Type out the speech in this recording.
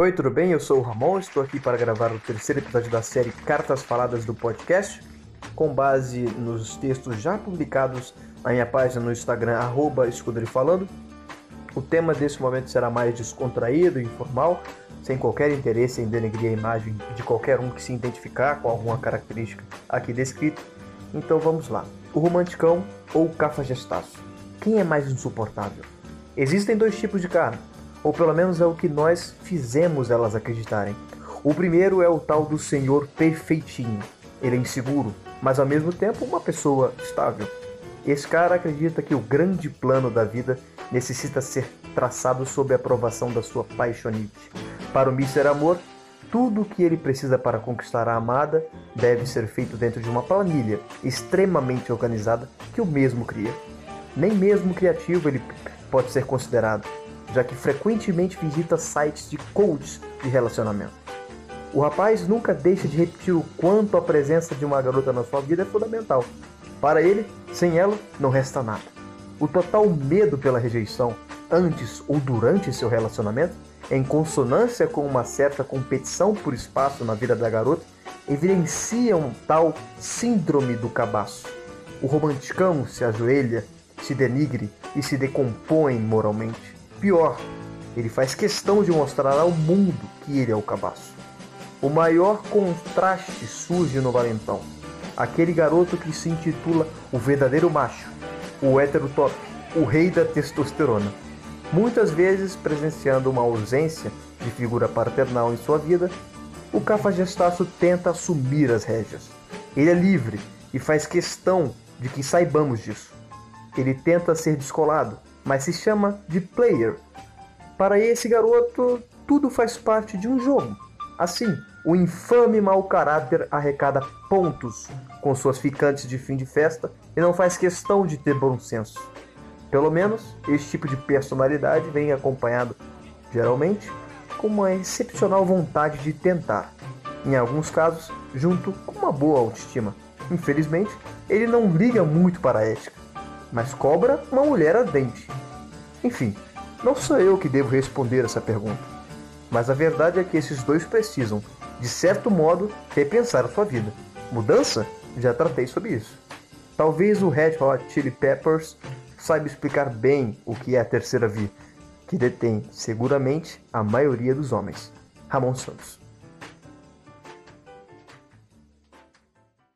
Oi, tudo bem? Eu sou o Ramon, estou aqui para gravar o terceiro episódio da série Cartas Faladas do podcast, com base nos textos já publicados na minha página no Instagram, arroba Falando. O tema desse momento será mais descontraído e informal, sem qualquer interesse em denegrir a imagem de qualquer um que se identificar com alguma característica aqui descrita. Então vamos lá. O romanticão ou o cafajestaço? Quem é mais insuportável? Existem dois tipos de cara ou pelo menos é o que nós fizemos elas acreditarem. O primeiro é o tal do senhor perfeitinho. Ele é inseguro, mas ao mesmo tempo uma pessoa estável. Esse cara acredita que o grande plano da vida necessita ser traçado sob a aprovação da sua paixonite. Para o Mr. Amor, tudo o que ele precisa para conquistar a amada deve ser feito dentro de uma planilha extremamente organizada que o mesmo cria. Nem mesmo criativo ele pode ser considerado já que frequentemente visita sites de coaches de relacionamento. O rapaz nunca deixa de repetir o quanto a presença de uma garota na sua vida é fundamental. Para ele, sem ela, não resta nada. O total medo pela rejeição, antes ou durante seu relacionamento, em consonância com uma certa competição por espaço na vida da garota, evidencia um tal síndrome do cabaço. O romanticão se ajoelha, se denigre e se decompõe moralmente. Pior, ele faz questão de mostrar ao mundo que ele é o cabaço. O maior contraste surge no Valentão, aquele garoto que se intitula o verdadeiro macho, o hétero top, o rei da testosterona. Muitas vezes presenciando uma ausência de figura paternal em sua vida, o cafajestaço tenta assumir as rédeas. Ele é livre e faz questão de que saibamos disso. Ele tenta ser descolado, mas se chama de player. Para esse garoto, tudo faz parte de um jogo. Assim, o infame mau caráter arrecada pontos com suas ficantes de fim de festa e não faz questão de ter bom senso. Pelo menos, esse tipo de personalidade vem acompanhado, geralmente, com uma excepcional vontade de tentar. Em alguns casos, junto com uma boa autoestima. Infelizmente, ele não liga muito para a ética mas cobra uma mulher ardente. Enfim, não sou eu que devo responder essa pergunta, mas a verdade é que esses dois precisam, de certo modo, repensar a sua vida. Mudança? Já tratei sobre isso. Talvez o Red Hot Chili Peppers saiba explicar bem o que é a terceira via, que detém seguramente a maioria dos homens. Ramon Santos.